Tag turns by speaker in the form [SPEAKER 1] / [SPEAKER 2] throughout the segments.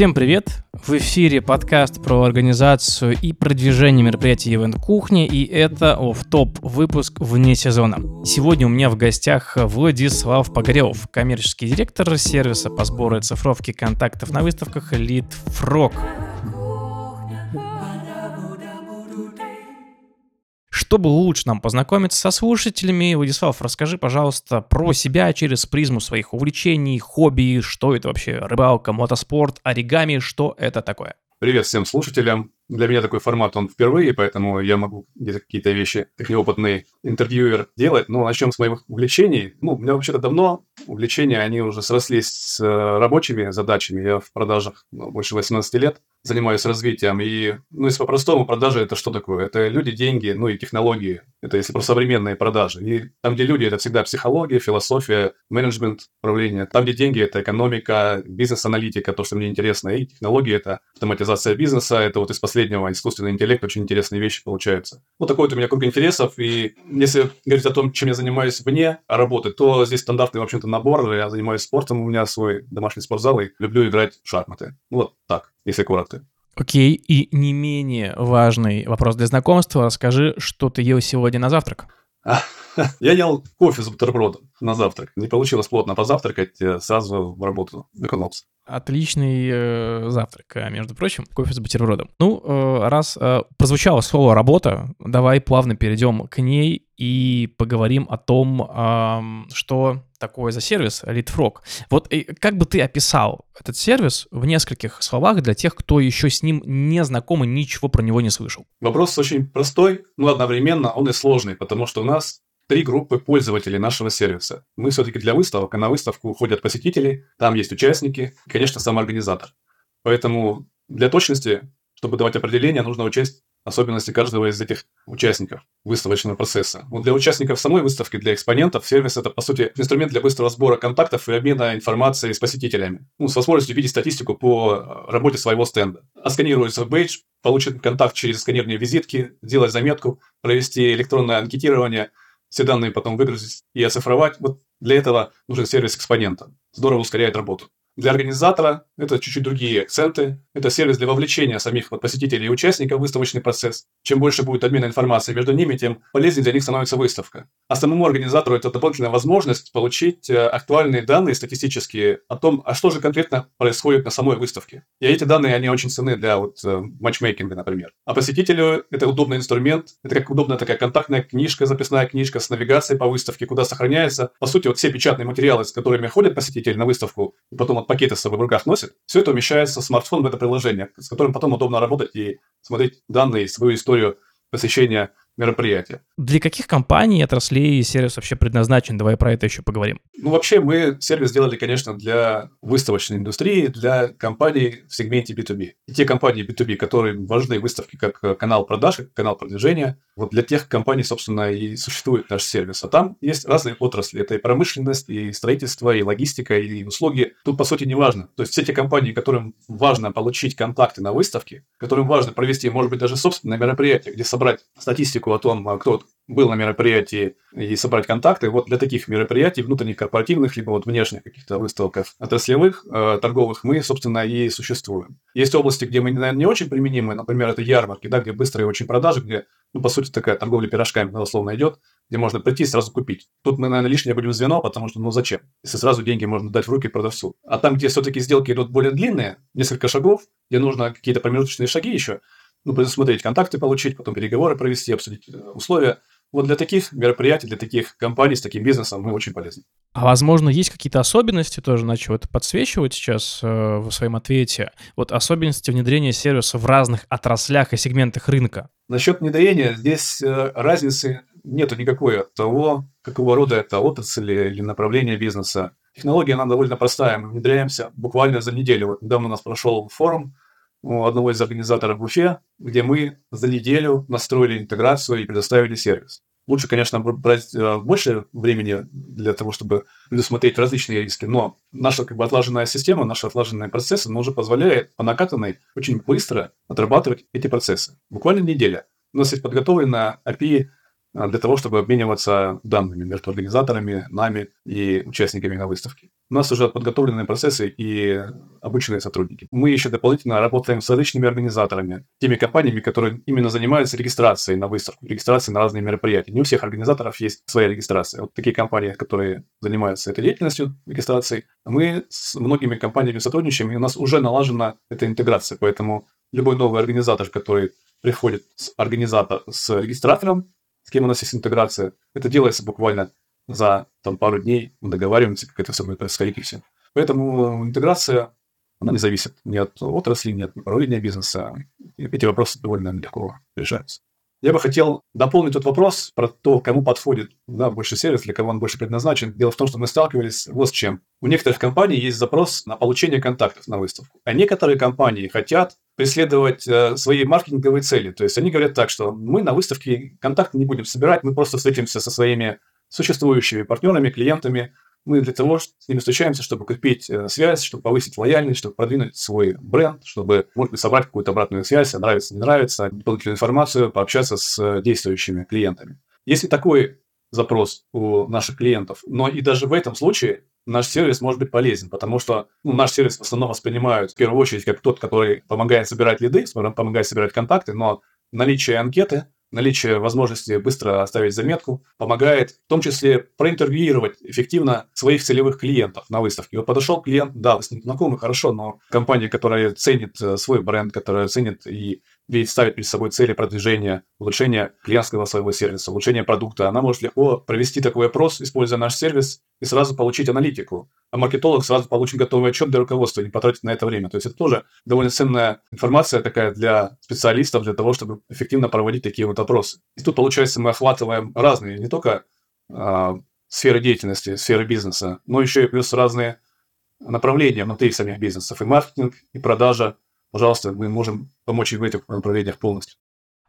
[SPEAKER 1] Всем привет! В эфире подкаст про организацию и продвижение мероприятий Event Кухни, и это в топ выпуск вне сезона. Сегодня у меня в гостях Владислав Погорелов, коммерческий директор сервиса по сбору и цифровке контактов на выставках Lead Frog. Чтобы лучше нам познакомиться со слушателями, Владислав, расскажи, пожалуйста, про себя через призму своих увлечений, хобби, что это вообще, рыбалка, мотоспорт, оригами, что это такое?
[SPEAKER 2] Привет всем слушателям. Для меня такой формат, он впервые, поэтому я могу где-то какие-то вещи, как неопытный интервьюер, делать. Но начнем с моих увлечений. Ну, у меня вообще-то давно увлечения, они уже срослись с э, рабочими задачами. Я в продажах ну, больше 18 лет занимаюсь развитием. И, ну, если по-простому, продажи – это что такое? Это люди, деньги, ну и технологии. Это если про современные продажи. И там, где люди – это всегда психология, философия, менеджмент, управление. Там, где деньги – это экономика, бизнес-аналитика, то, что мне интересно. И технологии – это автоматизация бизнеса. Это вот из последнего искусственный интеллект очень интересные вещи получаются. Вот такой вот у меня круг интересов. И если говорить о том, чем я занимаюсь вне работы, то здесь стандартный, в общем-то, набор. Я занимаюсь спортом, у меня свой домашний спортзал, и люблю играть в шахматы. Вот так, если коротко.
[SPEAKER 1] Окей, и не менее важный вопрос для знакомства. Расскажи, что ты ел сегодня на завтрак?
[SPEAKER 2] Я ел кофе с бутербродом на завтрак. Не получилось плотно позавтракать, э, сразу в работу вернулся.
[SPEAKER 1] Отличный э, завтрак, э, между прочим, кофе с бутербродом. Ну, э, раз э, прозвучало слово «работа», давай плавно перейдем к ней и поговорим о том, э, что такое за сервис LeadFrog. Вот э, как бы ты описал этот сервис в нескольких словах для тех, кто еще с ним не знаком и ничего про него не слышал?
[SPEAKER 2] Вопрос очень простой, но одновременно он и сложный, потому что у нас три группы пользователей нашего сервиса. Мы все-таки для выставок, а на выставку ходят посетители, там есть участники и, конечно, сам организатор. Поэтому для точности, чтобы давать определение, нужно учесть особенности каждого из этих участников выставочного процесса. Вот для участников самой выставки, для экспонентов, сервис – это, по сути, инструмент для быстрого сбора контактов и обмена информацией с посетителями. Ну, с возможностью видеть статистику по э, работе своего стенда. Отсканируется бейдж, получит контакт через сканирование визитки, сделать заметку, провести электронное анкетирование – все данные потом выгрузить и оцифровать. Вот для этого нужен сервис экспонента. Здорово ускоряет работу. Для организатора это чуть-чуть другие акценты. Это сервис для вовлечения самих вот посетителей и участников в выставочный процесс. Чем больше будет обмена информацией между ними, тем полезнее для них становится выставка. А самому организатору это дополнительная возможность получить э, актуальные данные статистические о том, а что же конкретно происходит на самой выставке. И эти данные, они очень ценны для вот э, матчмейкинга, например. А посетителю это удобный инструмент. Это как удобная такая контактная книжка, записная книжка с навигацией по выставке, куда сохраняется. По сути, вот все печатные материалы, с которыми ходят посетители на выставку, и потом вот пакеты с собой в руках носит, все это умещается в смартфон в это приложение, с которым потом удобно работать и смотреть данные, свою историю посещения мероприятия.
[SPEAKER 1] Для каких компаний, отраслей сервис вообще предназначен? Давай про это еще поговорим.
[SPEAKER 2] Ну, вообще, мы сервис сделали, конечно, для выставочной индустрии, для компаний в сегменте B2B. И те компании B2B, которые важны выставки как канал продаж, как канал продвижения, вот для тех компаний, собственно, и существует наш сервис. А там есть разные отрасли. Это и промышленность, и строительство, и логистика, и услуги. Тут, по сути, не важно. То есть все те компании, которым важно получить контакты на выставке, которым важно провести, может быть, даже собственное мероприятие, где собрать статистику о том, а кто был на мероприятии и собрать контакты. Вот для таких мероприятий, внутренних корпоративных, либо вот внешних каких-то выставках отраслевых, э, торговых, мы, собственно, и существуем. Есть области, где мы, наверное, не очень применимы, например, это ярмарки, да, где быстрые очень продажи, где, ну, по сути, такая торговля пирожками, условно, идет, где можно прийти и сразу купить. Тут мы, наверное, лишнее будем звено, потому что, ну, зачем? Если сразу деньги можно дать в руки продавцу. А там, где все-таки сделки идут более длинные, несколько шагов, где нужно какие-то промежуточные шаги еще, ну, предусмотреть контакты получить, потом переговоры провести, обсудить э, условия. Вот для таких мероприятий, для таких компаний с таким бизнесом мы очень полезны.
[SPEAKER 1] А возможно, есть какие-то особенности, тоже начал это подсвечивать сейчас э, в своем ответе, вот особенности внедрения сервиса в разных отраслях и сегментах рынка?
[SPEAKER 2] Насчет внедрения здесь э, разницы нету никакой от того, какого рода это отрасль или направление бизнеса. Технология, она довольно простая, мы внедряемся буквально за неделю. Вот недавно у нас прошел форум, у одного из организаторов в Уфе, где мы за неделю настроили интеграцию и предоставили сервис. Лучше, конечно, брать э, больше времени для того, чтобы предусмотреть различные риски, но наша как бы отлаженная система, наши отлаженные процессы, она уже позволяет по накатанной очень быстро отрабатывать эти процессы. Буквально неделя. У нас есть подготовлена API для того, чтобы обмениваться данными между организаторами, нами и участниками на выставке. у нас уже подготовленные процессы и обученные сотрудники. Мы еще дополнительно работаем с различными организаторами, теми компаниями, которые именно занимаются регистрацией на выставку, регистрацией на разные мероприятия. Не у всех организаторов есть своя регистрация. Вот такие компании, которые занимаются этой деятельностью, регистрацией, мы с многими компаниями сотрудничаем, и у нас уже налажена эта интеграция. Поэтому любой новый организатор, который приходит с организатор, с регистратором, с кем у нас есть интеграция, это делается буквально за там, пару дней, мы договариваемся, как это все будет происходить и все. Поэтому интеграция, она не зависит ни от отрасли, ни от направления бизнеса. И эти вопросы довольно легко решаются. Я бы хотел дополнить тот вопрос про то, кому подходит да, больше сервис, для кого он больше предназначен. Дело в том, что мы сталкивались вот с чем. У некоторых компаний есть запрос на получение контактов на выставку, а некоторые компании хотят преследовать э, свои маркетинговые цели. То есть они говорят так, что мы на выставке контакты не будем собирать, мы просто встретимся со своими существующими партнерами, клиентами, мы для того с ними встречаемся, чтобы купить э, связь, чтобы повысить лояльность, чтобы продвинуть свой бренд, чтобы, может быть, собрать какую-то обратную связь, нравится, не нравится, дополнительную информацию, пообщаться с э, действующими клиентами. Если такой запрос у наших клиентов, но и даже в этом случае наш сервис может быть полезен, потому что ну, наш сервис в основном воспринимают в первую очередь как тот, который помогает собирать лиды, помогает собирать контакты, но наличие анкеты – наличие возможности быстро оставить заметку помогает в том числе проинтервьюировать эффективно своих целевых клиентов на выставке. Вот подошел клиент, да, вы с ним знакомы, хорошо, но компания, которая ценит э, свой бренд, которая ценит и ведь ставит перед собой цели продвижения, улучшения клиентского своего сервиса, улучшения продукта, она может легко провести такой опрос, используя наш сервис, и сразу получить аналитику. А маркетолог сразу получит готовый отчет для руководства, не потратить на это время. То есть это тоже довольно ценная информация такая для специалистов, для того, чтобы эффективно проводить такие вот опросы. И тут, получается, мы охватываем разные, не только э, сферы деятельности, сферы бизнеса, но еще и плюс разные направления внутри самих бизнесов, и маркетинг, и продажа, пожалуйста, мы можем помочь и в этих направлениях полностью.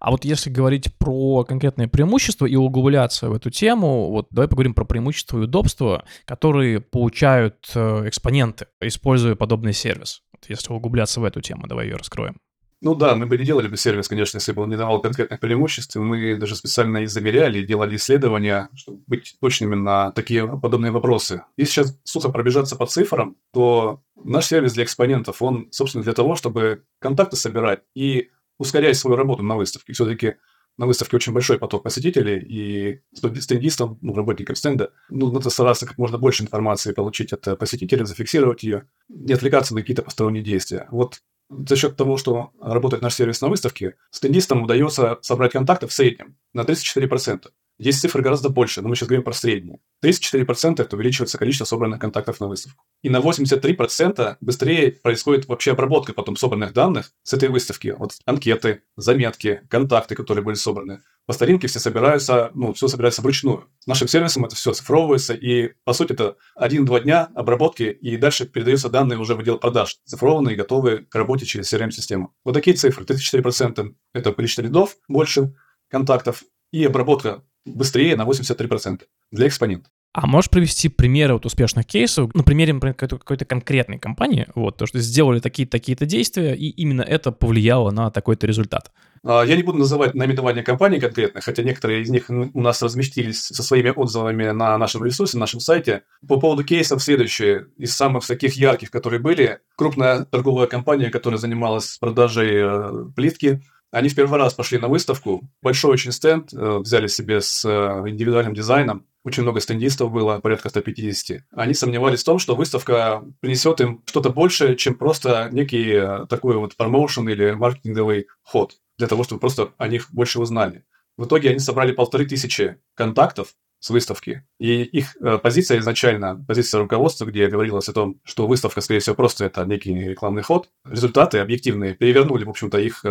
[SPEAKER 1] А вот если говорить про конкретные преимущества и углубляться в эту тему, вот давай поговорим про преимущества и удобства, которые получают э, экспоненты, используя подобный сервис. Вот если углубляться в эту тему, давай ее раскроем.
[SPEAKER 2] Ну да, мы бы не делали бы сервис, конечно, если бы он не давал конкретных преимуществ. Мы даже специально и замеряли, делали исследования, чтобы быть точными на такие подобные вопросы. Если сейчас сухо пробежаться по цифрам, то наш сервис для экспонентов, он, собственно, для того, чтобы контакты собирать и ускорять свою работу на выставке. Все-таки на выставке очень большой поток посетителей, и стендистам, ну, работникам стенда, ну, надо стараться как можно больше информации получить от посетителей, зафиксировать ее, не отвлекаться на какие-то посторонние действия. Вот за счет того, что работает наш сервис на выставке, стендистам удается собрать контактов в среднем на 34%. Есть цифры гораздо больше, но мы сейчас говорим про средние. 34% это увеличивается количество собранных контактов на выставку. И на 83% быстрее происходит вообще обработка потом собранных данных с этой выставки. Вот анкеты, заметки, контакты, которые были собраны. По старинке все собираются, ну, все собирается вручную. С нашим сервисом это все цифровывается, и, по сути, это один-два дня обработки, и дальше передаются данные уже в отдел продаж, цифрованные, готовые к работе через CRM-систему. Вот такие цифры. 34% это количество рядов больше контактов, и обработка быстрее на 83% для экспонента.
[SPEAKER 1] А можешь привести примеры вот успешных кейсов, на примере, например, какой-то, какой-то конкретной компании, вот, то, что сделали такие-то такие-то действия, и именно это повлияло на такой-то результат?
[SPEAKER 2] А, я не буду называть наименование компаний конкретных, хотя некоторые из них у нас разместились со своими отзывами на нашем ресурсе, на нашем сайте. По поводу кейсов следующее. Из самых таких ярких, которые были, крупная торговая компания, которая занималась продажей э, плитки, они в первый раз пошли на выставку. Большой очень стенд э, взяли себе с э, индивидуальным дизайном. Очень много стендистов было, порядка 150. Они сомневались в том, что выставка принесет им что-то большее, чем просто некий э, такой вот промоушен или маркетинговый ход, для того, чтобы просто о них больше узнали. В итоге они собрали полторы тысячи контактов с выставки. И их позиция изначально, позиция руководства, где говорилось о том, что выставка, скорее всего, просто это некий рекламный ход, результаты объективные перевернули, в общем-то, их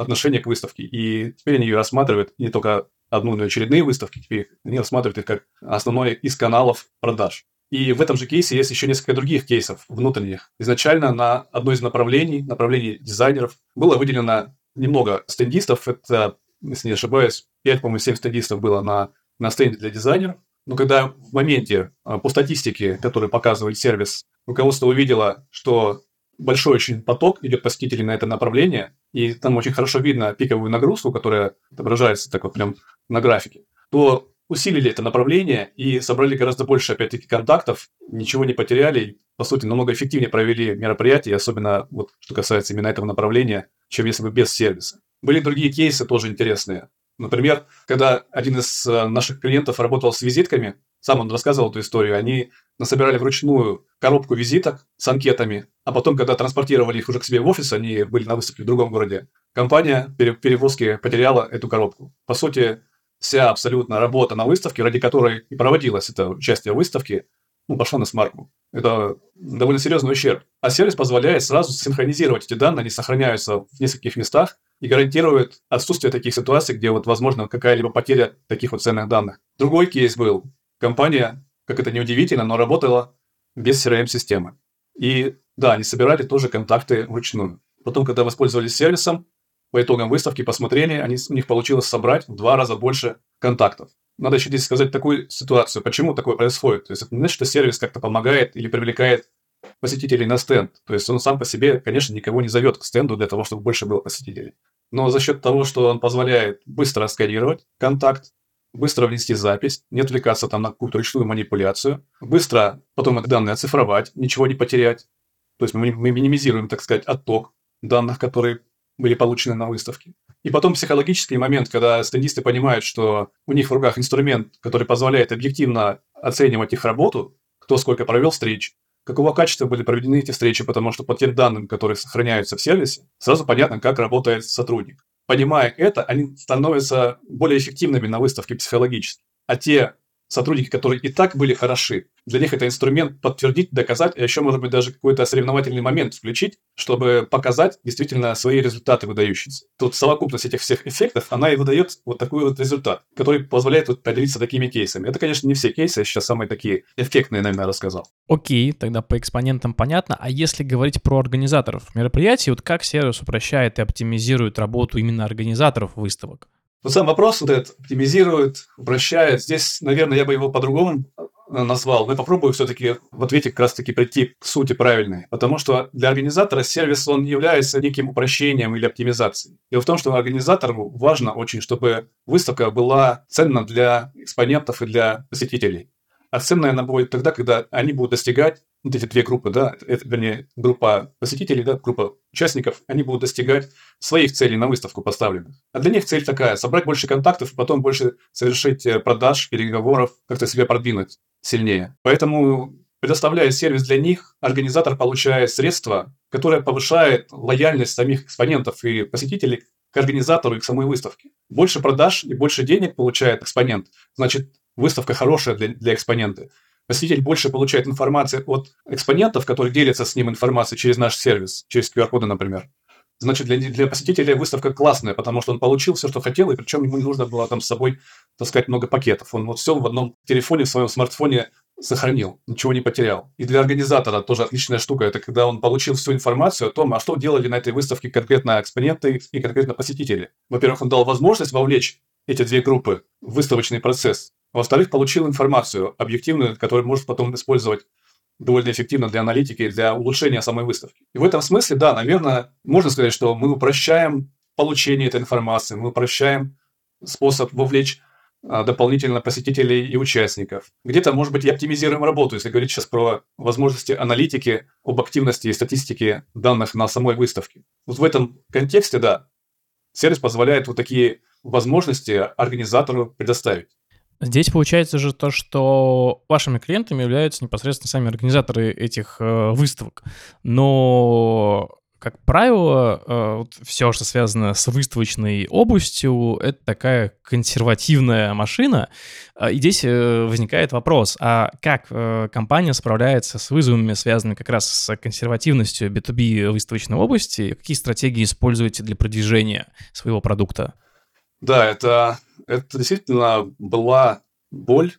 [SPEAKER 2] отношение к выставке. И теперь они ее рассматривают не только одну, но и очередные выставки, теперь они рассматривают их как основной из каналов продаж. И в этом же кейсе есть еще несколько других кейсов внутренних. Изначально на одно из направлений, направлений дизайнеров, было выделено немного стендистов. Это, если не ошибаюсь, 5, по-моему, 7 стендистов было на, на стенде для дизайнеров. Но когда в моменте а, по статистике, который показывает сервис, руководство увидело, что большой очень поток идет посетителей на это направление, и там очень хорошо видно пиковую нагрузку, которая отображается так вот прям на графике, то усилили это направление и собрали гораздо больше, опять-таки, контактов, ничего не потеряли, по сути, намного эффективнее провели мероприятие, особенно вот что касается именно этого направления, чем если бы без сервиса. Были другие кейсы тоже интересные. Например, когда один из э, наших клиентов работал с визитками, сам он рассказывал эту историю, они насобирали вручную коробку визиток с анкетами, а потом, когда транспортировали их уже к себе в офис, они были на выставке в другом городе, компания перевозки потеряла эту коробку. По сути, вся абсолютно работа на выставке, ради которой и проводилось это участие в выставке, ну, пошла на смарку. Это довольно серьезный ущерб. А сервис позволяет сразу синхронизировать эти данные, они сохраняются в нескольких местах и гарантирует отсутствие таких ситуаций, где вот возможно какая-либо потеря таких вот ценных данных. Другой кейс был. Компания, как это не удивительно, но работала без CRM-системы. И да, они собирали тоже контакты вручную. Потом, когда воспользовались сервисом, по итогам выставки посмотрели, они, у них получилось собрать в два раза больше контактов. Надо еще здесь сказать такую ситуацию, почему такое происходит. То есть это не значит, что сервис как-то помогает или привлекает посетителей на стенд. То есть он сам по себе, конечно, никого не зовет к стенду для того, чтобы больше было посетителей. Но за счет того, что он позволяет быстро сканировать контакт, быстро внести запись, не отвлекаться там на какую-то ручную манипуляцию, быстро потом эти данные оцифровать, ничего не потерять. То есть мы, мы минимизируем, так сказать, отток данных, которые были получены на выставке. И потом психологический момент, когда стендисты понимают, что у них в руках инструмент, который позволяет объективно оценивать их работу, кто сколько провел встреч, какого качества были проведены эти встречи, потому что по тем данным, которые сохраняются в сервисе, сразу понятно, как работает сотрудник. Понимая это, они становятся более эффективными на выставке психологически. А те сотрудники, которые и так были хороши, для них это инструмент подтвердить, доказать, а еще, может быть, даже какой-то соревновательный момент включить, чтобы показать действительно свои результаты выдающиеся. Тут совокупность этих всех эффектов, она и выдает вот такой вот результат, который позволяет вот поделиться такими кейсами. Это, конечно, не все кейсы, я сейчас самые такие эффектные, наверное, рассказал.
[SPEAKER 1] Окей, тогда по экспонентам понятно. А если говорить про организаторов мероприятий, вот как сервис упрощает и оптимизирует работу именно организаторов выставок?
[SPEAKER 2] Вот сам вопрос вот этот оптимизирует, упрощает. Здесь, наверное, я бы его по-другому э, назвал, но я попробую все-таки в ответе как раз-таки прийти к сути правильной. Потому что для организатора сервис, он является неким упрощением или оптимизацией. Дело в том, что организатору важно очень, чтобы выставка была ценна для экспонентов и для посетителей. А ценная она будет тогда, когда они будут достигать, вот эти две группы, да, это, вернее, группа посетителей, да, группа участников, они будут достигать своих целей на выставку поставленных. А для них цель такая – собрать больше контактов, потом больше совершить э, продаж, переговоров, как-то себя продвинуть сильнее. Поэтому Предоставляя сервис для них, организатор получает средства, которое повышает лояльность самих экспонентов и посетителей к организатору и к самой выставке. Больше продаж и больше денег получает экспонент, значит, выставка хорошая для, для экспонента. Посетитель больше получает информации от экспонентов, которые делятся с ним информацией через наш сервис, через QR-коды, например. Значит, для, для посетителя выставка классная, потому что он получил все, что хотел, и причем ему не нужно было там с собой таскать много пакетов. Он вот все в одном телефоне, в своем смартфоне сохранил, ничего не потерял. И для организатора тоже отличная штука, это когда он получил всю информацию о том, а что делали на этой выставке конкретно экспоненты и конкретно посетители. Во-первых, он дал возможность вовлечь эти две группы выставочный процесс. Во-вторых, получил информацию объективную, которую может потом использовать довольно эффективно для аналитики, для улучшения самой выставки. И в этом смысле, да, наверное, можно сказать, что мы упрощаем получение этой информации, мы упрощаем способ вовлечь а, дополнительно посетителей и участников. Где-то, может быть, и оптимизируем работу, если говорить сейчас про возможности аналитики об активности и статистике данных на самой выставке. Вот в этом контексте, да, сервис позволяет вот такие возможности организатору предоставить.
[SPEAKER 1] Здесь получается же то, что вашими клиентами являются непосредственно сами организаторы этих э, выставок. Но как правило, э, вот все, что связано с выставочной областью, это такая консервативная машина. Э, и здесь э, возникает вопрос, а как компания справляется с вызовами, связанными как раз с консервативностью B2B выставочной области? Какие стратегии используете для продвижения своего продукта?
[SPEAKER 2] Да, это, это действительно была боль,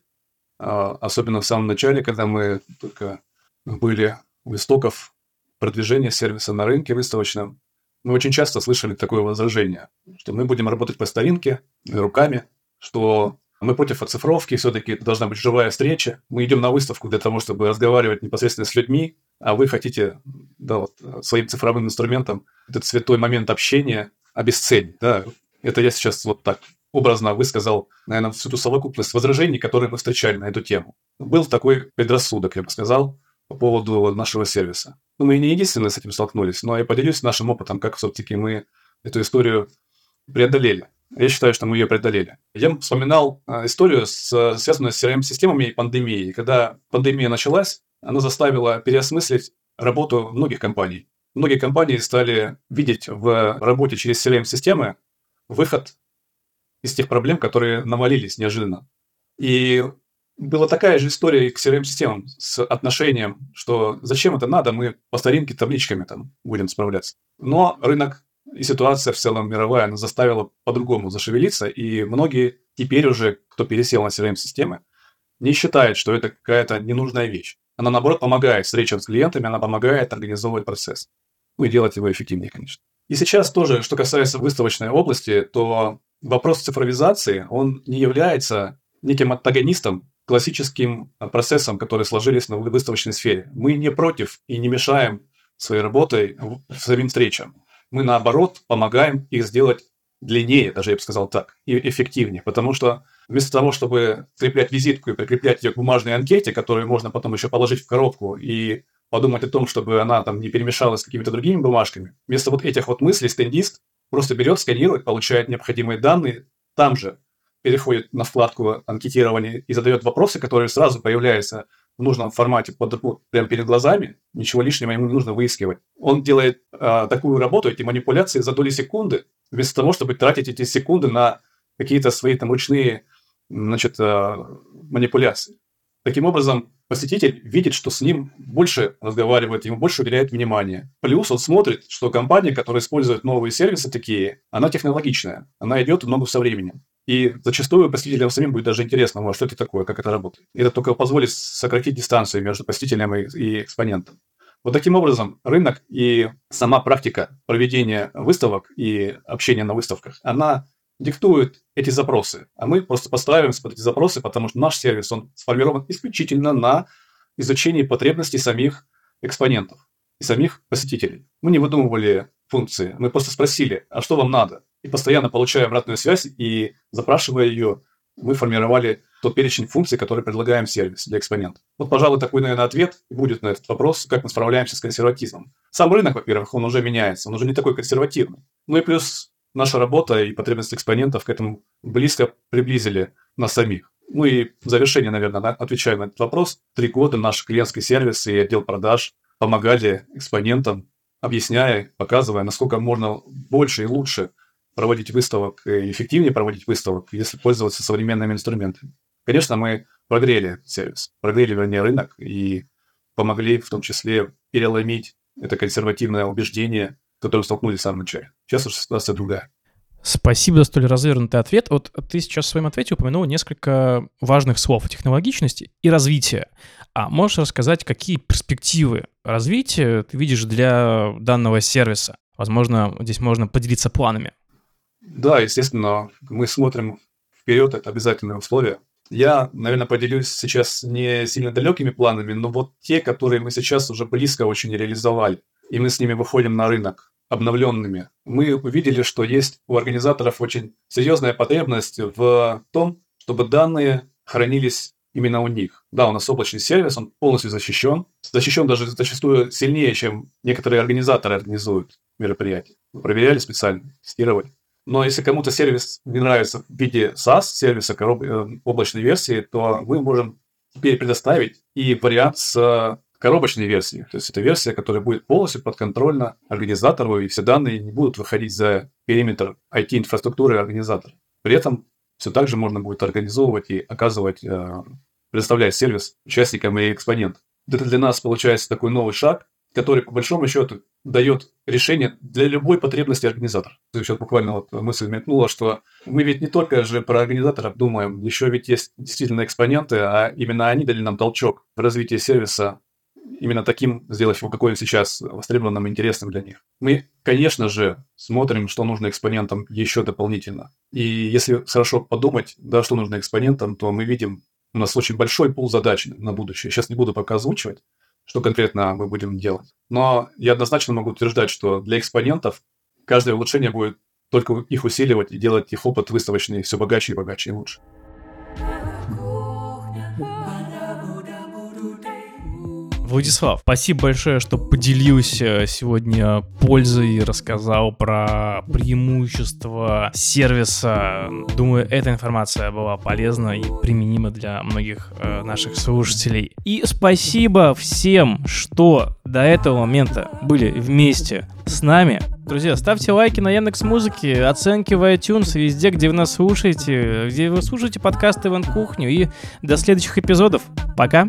[SPEAKER 2] а, особенно в самом начале, когда мы только были у истоков продвижения сервиса на рынке выставочном. Мы очень часто слышали такое возражение, что мы будем работать по старинке, руками, что мы против оцифровки, все-таки должна быть живая встреча. Мы идем на выставку для того, чтобы разговаривать непосредственно с людьми, а вы хотите да, вот, своим цифровым инструментом этот святой момент общения обесценить. Да, это я сейчас вот так образно высказал, наверное, всю ту совокупность возражений, которые мы встречали на эту тему. Был такой предрассудок, я бы сказал, по поводу нашего сервиса. Ну, мы не единственные с этим столкнулись, но я поделюсь нашим опытом, как все-таки мы эту историю преодолели. Я считаю, что мы ее преодолели. Я вспоминал а, историю, с, связанную с CRM-системами и пандемией. Когда пандемия началась, она заставила переосмыслить работу многих компаний. Многие компании стали видеть в работе через CRM-системы выход из тех проблем, которые навалились неожиданно. И была такая же история и к CRM-системам с отношением, что зачем это надо, мы по старинке табличками там будем справляться. Но рынок и ситуация в целом мировая, она заставила по-другому зашевелиться, и многие теперь уже, кто пересел на CRM-системы, не считают, что это какая-то ненужная вещь. Она, наоборот, помогает встречам с клиентами, она помогает организовывать процесс. Ну и делать его эффективнее, конечно. И сейчас тоже, что касается выставочной области, то вопрос цифровизации, он не является неким антагонистом классическим процессам, которые сложились на выставочной сфере. Мы не против и не мешаем своей работой самим встречам. Мы, наоборот, помогаем их сделать длиннее, даже я бы сказал так, и эффективнее. Потому что вместо того, чтобы скреплять визитку и прикреплять ее к бумажной анкете, которую можно потом еще положить в коробку и подумать о том, чтобы она там не перемешалась с какими-то другими бумажками, вместо вот этих вот мыслей стендист просто берет, сканирует, получает необходимые данные, там же переходит на вкладку анкетирования и задает вопросы, которые сразу появляются в нужном формате под, прямо перед глазами, ничего лишнего ему не нужно выискивать. Он делает э, такую работу, эти манипуляции за доли секунды, вместо того, чтобы тратить эти секунды на какие-то свои там ручные значит, э, манипуляции. Таким образом, посетитель видит, что с ним больше разговаривает, ему больше уделяет внимание. Плюс он смотрит, что компания, которая использует новые сервисы такие, она технологичная, она идет в ногу со временем. И зачастую посетителям самим будет даже интересно, а что это такое, как это работает. Это только позволит сократить дистанцию между посетителем и, и экспонентом. Вот таким образом рынок и сама практика проведения выставок и общения на выставках, она диктует эти запросы. А мы просто подстраиваемся под эти запросы, потому что наш сервис, он сформирован исключительно на изучении потребностей самих экспонентов и самих посетителей. Мы не выдумывали функции, мы просто спросили, а что вам надо? И постоянно получая обратную связь и запрашивая ее, мы формировали тот перечень функций, которые предлагаем сервис для экспонента. Вот, пожалуй, такой, наверное, ответ будет на этот вопрос, как мы справляемся с консерватизмом. Сам рынок, во-первых, он уже меняется, он уже не такой консервативный. Ну и плюс наша работа и потребности экспонентов к этому близко приблизили нас самих. Ну и в завершение, наверное, отвечаю на этот вопрос. Три года наш клиентский сервис и отдел продаж помогали экспонентам, объясняя, показывая, насколько можно больше и лучше проводить выставок, и эффективнее проводить выставок, если пользоваться современными инструментами. Конечно, мы прогрели сервис, прогрели, вернее, рынок и помогли в том числе переломить это консервативное убеждение, с которым столкнулись в самом начале. Сейчас уже ситуация другая.
[SPEAKER 1] Спасибо за столь развернутый ответ. Вот ты сейчас в своем ответе упомянул несколько важных слов — технологичности и развитие. А можешь рассказать, какие перспективы развития ты видишь для данного сервиса? Возможно, здесь можно поделиться планами.
[SPEAKER 2] Да, естественно, мы смотрим вперед, это обязательное условие. Я, наверное, поделюсь сейчас не сильно далекими планами, но вот те, которые мы сейчас уже близко очень реализовали, и мы с ними выходим на рынок обновленными. Мы увидели, что есть у организаторов очень серьезная потребность в том, чтобы данные хранились именно у них. Да, у нас облачный сервис, он полностью защищен. Защищен даже зачастую сильнее, чем некоторые организаторы организуют мероприятия. Мы проверяли специально, тестировали. Но если кому-то сервис не нравится в виде SaaS, сервиса короб... Э, облачной версии, то мы можем теперь предоставить и вариант с коробочной версией. То есть это версия, которая будет полностью подконтрольна организатору, и все данные не будут выходить за периметр IT-инфраструктуры организатора. При этом все так же можно будет организовывать и оказывать, э, предоставлять сервис участникам и экспонентам. Это для нас получается такой новый шаг, который, по большому счету, дает решение для любой потребности организатора. Сейчас буквально вот мысль метнула, что мы ведь не только же про организаторов думаем, еще ведь есть действительно экспоненты, а именно они дали нам толчок в развитии сервиса именно таким, сделав его какой он сейчас востребованным интересным для них. Мы, конечно же, смотрим, что нужно экспонентам еще дополнительно. И если хорошо подумать, да, что нужно экспонентам, то мы видим, у нас очень большой пул задач на будущее. Сейчас не буду пока озвучивать, что конкретно мы будем делать. Но я однозначно могу утверждать, что для экспонентов каждое улучшение будет только их усиливать и делать их опыт выставочный все богаче и богаче и лучше.
[SPEAKER 1] Владислав, спасибо большое, что поделился сегодня пользой, рассказал про преимущества сервиса. Думаю, эта информация была полезна и применима для многих э, наших слушателей. И спасибо всем, что до этого момента были вместе с нами. Друзья, ставьте лайки на Яндекс Музыке, оценки в iTunes, везде, где вы нас слушаете, где вы слушаете подкасты Иван Кухню. И до следующих эпизодов. Пока!